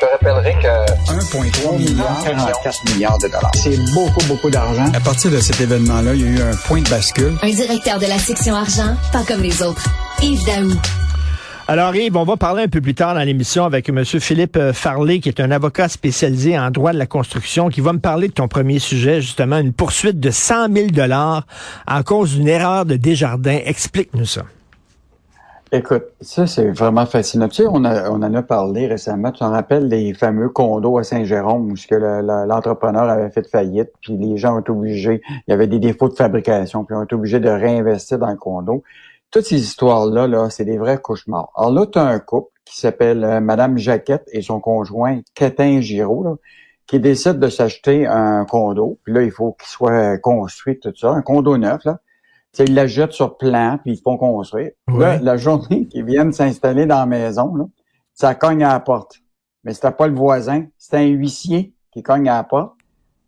Je te rappellerai que 1,3 milliard, 44 milliards de dollars. C'est beaucoup, beaucoup d'argent. À partir de cet événement-là, il y a eu un point de bascule. Un directeur de la section argent, pas comme les autres. Yves Daou. Alors Yves, on va parler un peu plus tard dans l'émission avec M. Philippe euh, Farley, qui est un avocat spécialisé en droit de la construction, qui va me parler de ton premier sujet, justement, une poursuite de 100 000 dollars en cause d'une erreur de Desjardins. Explique-nous ça. Écoute, ça, c'est vraiment fascinant. Tu sais, on, a, on en a parlé récemment. Tu t'en rappelles les fameux condos à Saint-Jérôme où l'entrepreneur avait fait faillite, puis les gens ont été obligés, il y avait des défauts de fabrication, puis ils ont été obligés de réinvestir dans le condo. Toutes ces histoires-là, là, c'est des vrais cauchemars. Alors là, tu as un couple qui s'appelle euh, Madame Jaquette et son conjoint Quentin Giraud, là, qui décide de s'acheter un condo. Puis là, il faut qu'il soit construit, tout ça, un condo neuf, là ils la jettent sur plan, puis ils font construire. Là, la journée qu'ils viennent s'installer dans la maison, là, ça cogne à la porte. Mais c'était pas le voisin, c'était un huissier qui cogne à la porte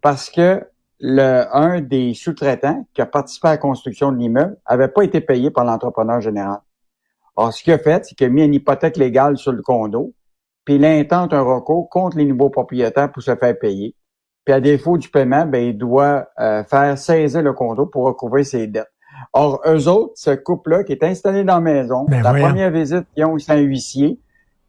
parce que le un des sous-traitants qui a participé à la construction de l'immeuble avait pas été payé par l'entrepreneur général. Alors, ce qu'il a fait, c'est qu'il a mis une hypothèque légale sur le condo, puis il intente un recours contre les nouveaux propriétaires pour se faire payer. Puis à défaut du paiement, ben, il doit euh, faire saisir le condo pour recouvrir ses dettes. Or, eux autres, ce couple-là qui est installé dans la maison, ben la première visite ils ont eu, un huissier,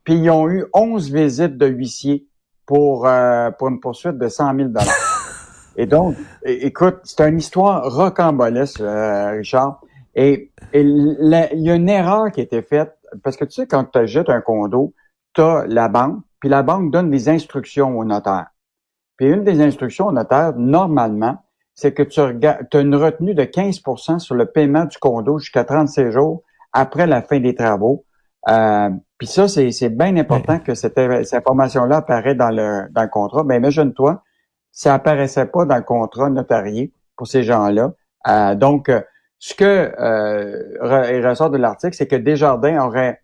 puis ils ont eu 11 visites de huissier pour, euh, pour une poursuite de 100 000 Et donc, écoute, c'est une histoire rocambolesque, euh, Richard. Et, il y a une erreur qui a été faite, parce que tu sais, quand tu achètes un condo, tu as la banque, puis la banque donne des instructions au notaire. Puis une des instructions au notaire, normalement, c'est que tu as une retenue de 15% sur le paiement du condo jusqu'à 36 jours après la fin des travaux. Euh, puis ça, c'est bien important que cette, information-là apparaît dans le, dans le contrat. Mais imagine-toi, ça apparaissait pas dans le contrat notarié pour ces gens-là. Euh, donc, euh, ce que euh, ressort de l'article, c'est que Desjardins aurait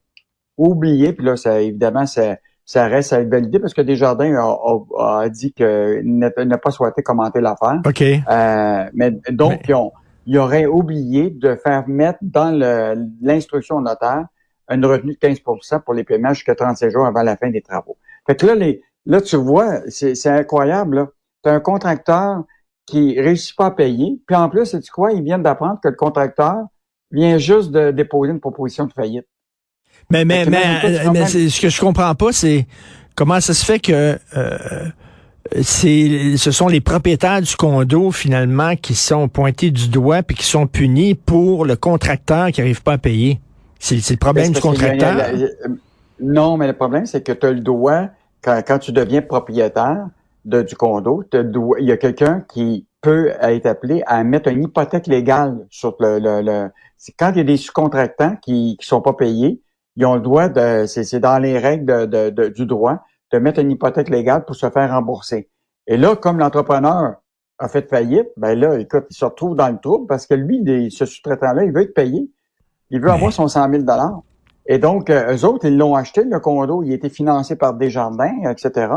oublié, puis là, ça, évidemment, c'est ça reste à être validé parce que Desjardins a, a, dit qu'il n'a pas souhaité commenter l'affaire. OK. Euh, mais donc, ils, ont, auraient oublié de faire mettre dans l'instruction notaire une retenue de 15% pour les paiements jusqu'à 36 jours avant la fin des travaux. Fait que là, les, là tu vois, c'est incroyable. Tu as un contracteur qui réussit pas à payer, puis en plus, sais-tu quoi? Ils viennent d'apprendre que le contracteur vient juste de déposer une proposition de faillite. Mais, mais, mais, mais, ce que je comprends pas, c'est comment ça se fait que euh, c'est ce sont les propriétaires du condo finalement qui sont pointés du doigt puis qui sont punis pour le contracteur qui n'arrive pas à payer. C'est le problème du contracteur? non, mais le problème, c'est que tu as le droit, quand, quand tu deviens propriétaire de, du condo, il y a quelqu'un qui peut être appelé à mettre une hypothèque légale sur le... le, le quand il y a des sous-contractants qui ne sont pas payés, ils ont le droit de, c'est dans les règles de, du droit, de mettre une hypothèque légale pour se faire rembourser. Et là, comme l'entrepreneur a fait faillite, ben là, écoute, il se retrouve dans le trouble parce que lui, ce sous-traitant-là, il veut être payé. Il veut avoir son 100 000 Et donc, euh, eux autres, ils l'ont acheté, le condo, il a été financé par Desjardins, etc.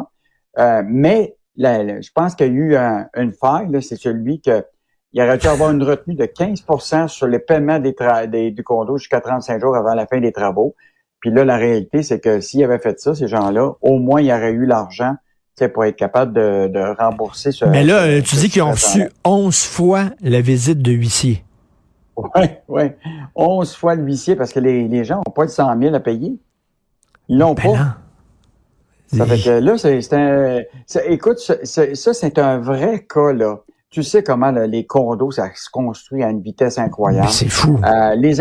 Euh, mais je pense qu'il y a eu une faille, c'est celui que il aurait dû avoir une retenue de 15% sur le paiement des, des du condo jusqu'à 35 jours avant la fin des travaux. Puis là, la réalité, c'est que s'il avait fait ça, ces gens-là, au moins, il aurait eu l'argent pour être capable de, rembourser ce. Mais là, tu dis qu'ils ont reçu 11 fois la visite de huissier. Oui, oui. 11 fois le huissier parce que les, les gens n'ont pas de 100 000 à payer. Ils l'ont ben pas. Ça fait que là, c'est un. écoute, ça, c'est un vrai cas, là tu sais comment les condos, ça se construit à une vitesse incroyable. C'est fou. Euh, les,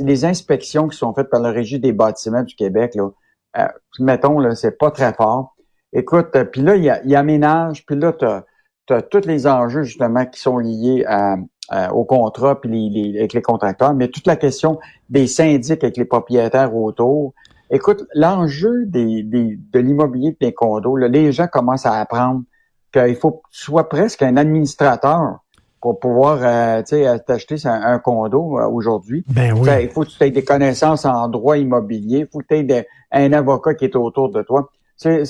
les inspections qui sont faites par la Régie des bâtiments du Québec, là, euh, mettons, là, c'est pas très fort. Écoute, euh, puis là, il y, a, y aménage, puis là, tu as, tous les enjeux, justement, qui sont liés à, au contrat puis les, avec les contracteurs, mais toute la question des syndics avec les propriétaires autour. Écoute, l'enjeu des, des, de l'immobilier des condos, là, les gens commencent à apprendre qu'il faut que tu sois presque un administrateur pour pouvoir euh, t'acheter un, condo euh, aujourd'hui. Ben oui. Il faut que tu aies des connaissances en droit immobilier, il faut que tu aies un avocat qui est autour de toi. C'est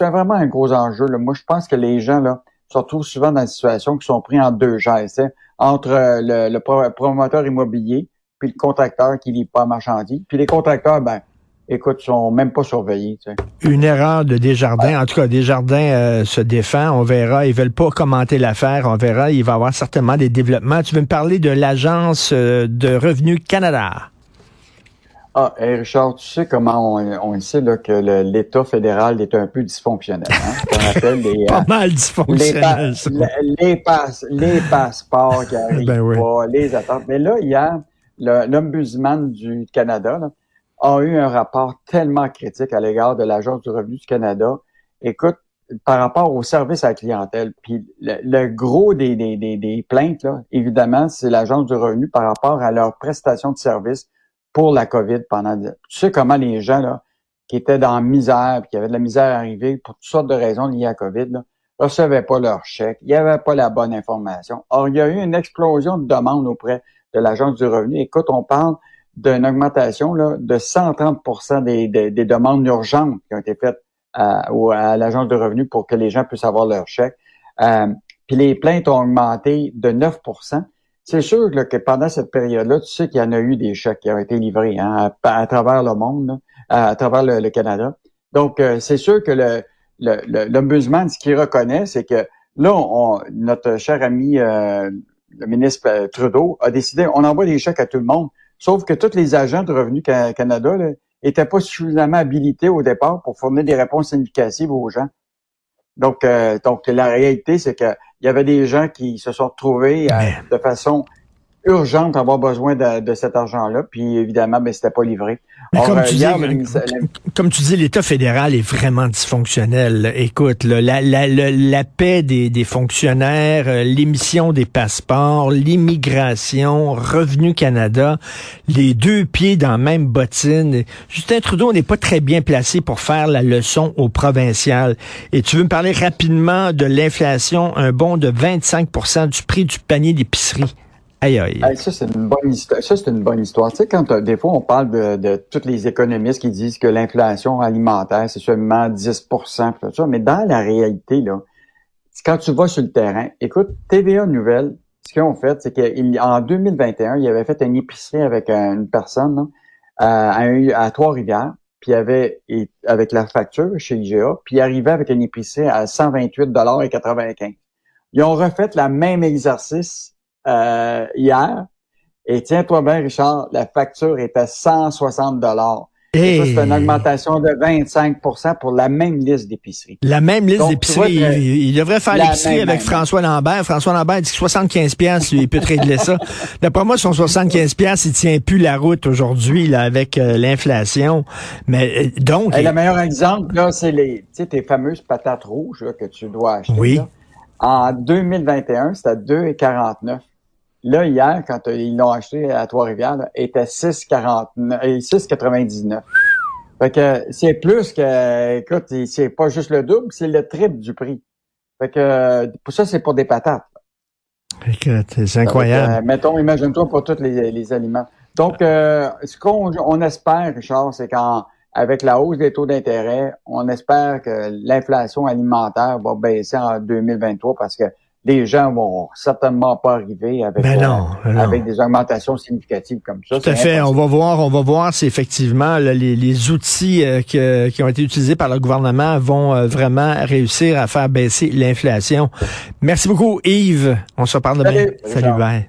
vraiment un gros enjeu. Là. Moi, je pense que les gens là, se retrouvent souvent dans des situations qui sont pris en deux gestes, entre euh, le, le, promoteur immobilier puis le contracteur qui lit pas marchandise. Puis les contracteurs, ben, écoute, sont même pas surveillés. Tu sais. Une erreur de Desjardins. En tout cas, Desjardins euh, se défend. On verra. Ils veulent pas commenter l'affaire. On verra. Il va y avoir certainement des développements. Tu veux me parler de l'Agence euh, de Revenu Canada? Ah, Richard, tu sais comment on, on sait là, que l'État fédéral est un peu dysfonctionnel. Hein? On appelle les, Pas mal dysfonctionnel. Les, les, passeports qui arrivent ben pas, les attentes. Mais là, il y a l'Ombudsman du Canada là, a eu un rapport tellement critique à l'égard de l'Agence du revenu du Canada. Écoute, par rapport au service à la clientèle, puis le, gros des, des, des, des, plaintes, là, évidemment, c'est l'Agence du revenu par rapport à leur prestation de service pour la COVID pendant... Tu sais comment les gens là, qui étaient dans misère, puis qui avaient de la misère à arriver pour toutes sortes de raisons liées à COVID, là, recevaient pas leur chèque, il n'y avait pas la bonne information. Or, il y a eu une explosion de demandes auprès de l'Agence du revenu. Écoute, on parle d'une augmentation là, de 130 des, des, des, demandes urgentes qui ont été faites à, à l'Agence du revenu pour que les gens puissent avoir leur chèque. Euh, puis les plaintes ont augmenté de 9% c'est sûr que pendant cette période-là, tu sais qu'il y en a eu des chèques qui ont été livrés hein, à, travers le monde, à, travers le, Canada. Donc, euh, c'est sûr que le l'ombudsman, ce qu'il reconnaît, c'est que là, on, notre cher ami, euh, le ministre euh, Trudeau, a décidé, on envoie des chèques à tout le monde, sauf que tous les agents de Revenu Canada n'étaient pas suffisamment habilités au départ pour fournir des réponses significatives aux gens. Donc, donc la réalité, c'est que il y avait des gens qui se sont retrouvés euh, de façon urgente à avoir besoin de, cet argent-là, puis évidemment, ben, c'était pas livré. comme, euh, tu dis, comme, tu dis, l'État fédéral est vraiment dysfonctionnel. Écoute, la, la, la, paix des, des fonctionnaires, euh, l'émission des passeports, l'immigration, Revenu Canada, les deux pieds dans la même bottine. Justin Trudeau n'est pas très bien placé pour faire la leçon aux provinciales. Et tu veux me parler rapidement de l'inflation, un bond de 25% du prix du panier d'épicerie? Aïe, aïe. ça, c'est une bonne histoire. Ça, c'est une bonne histoire. Tu sais, quand des fois, on parle de, de tous les économistes qui disent que l'inflation alimentaire, c'est seulement 10% tout ça, mais dans la réalité, là, quand tu vas sur le terrain, écoute, TVA Nouvelle, ce qu'ils ont fait, c'est qu'en 2021, ils avaient fait une épicerie avec une personne euh, à, Trois-Rivières, puis avait avec la facture chez IGA, puis il arrivait avec une épicerie à 128,95 Ils ont refait le même exercice euh, hier. Et tiens-toi bien, Richard, la facture est à 160 dollars. C'est une augmentation de 25% pour la même liste d'épicerie. La même liste d'épicerie. Il, devrait faire l'épicerie avec François Lambert. François Lambert dit que 75 pièces il peut te régler ça. D'après moi, son 75 pièces il tient plus la route aujourd'hui là avec euh, l'inflation. Mais euh, donc... le meilleur exemple, là, c'est les, tes fameuses patates rouges que tu dois acheter. Oui. En 2021, c'était 2,49. Là, hier, quand ils l'ont acheté à Trois-Rivières, était 6,99. Euh, fait que c'est plus que, écoute, c'est pas juste le double, c'est le triple du prix. Fait que pour ça, c'est pour des patates. Écoute, c'est incroyable. Euh, mettons, imagine-toi pour tous les, aliments. Donc, euh, ce qu'on on espère, Richard, c'est qu'avec la hausse des taux d'intérêt, on espère que l'inflation alimentaire va baisser en 2023 parce que les gens vont certainement pas arriver avec, ben euh, ben avec des augmentations significatives comme ça. Tout à fait. On va voir, on va voir si effectivement les, outils euh, qui ont été utilisés par le gouvernement vont euh, vraiment réussir à faire baisser l'inflation. Merci beaucoup, Yves. On se reparle demain. Salut, Salut bye.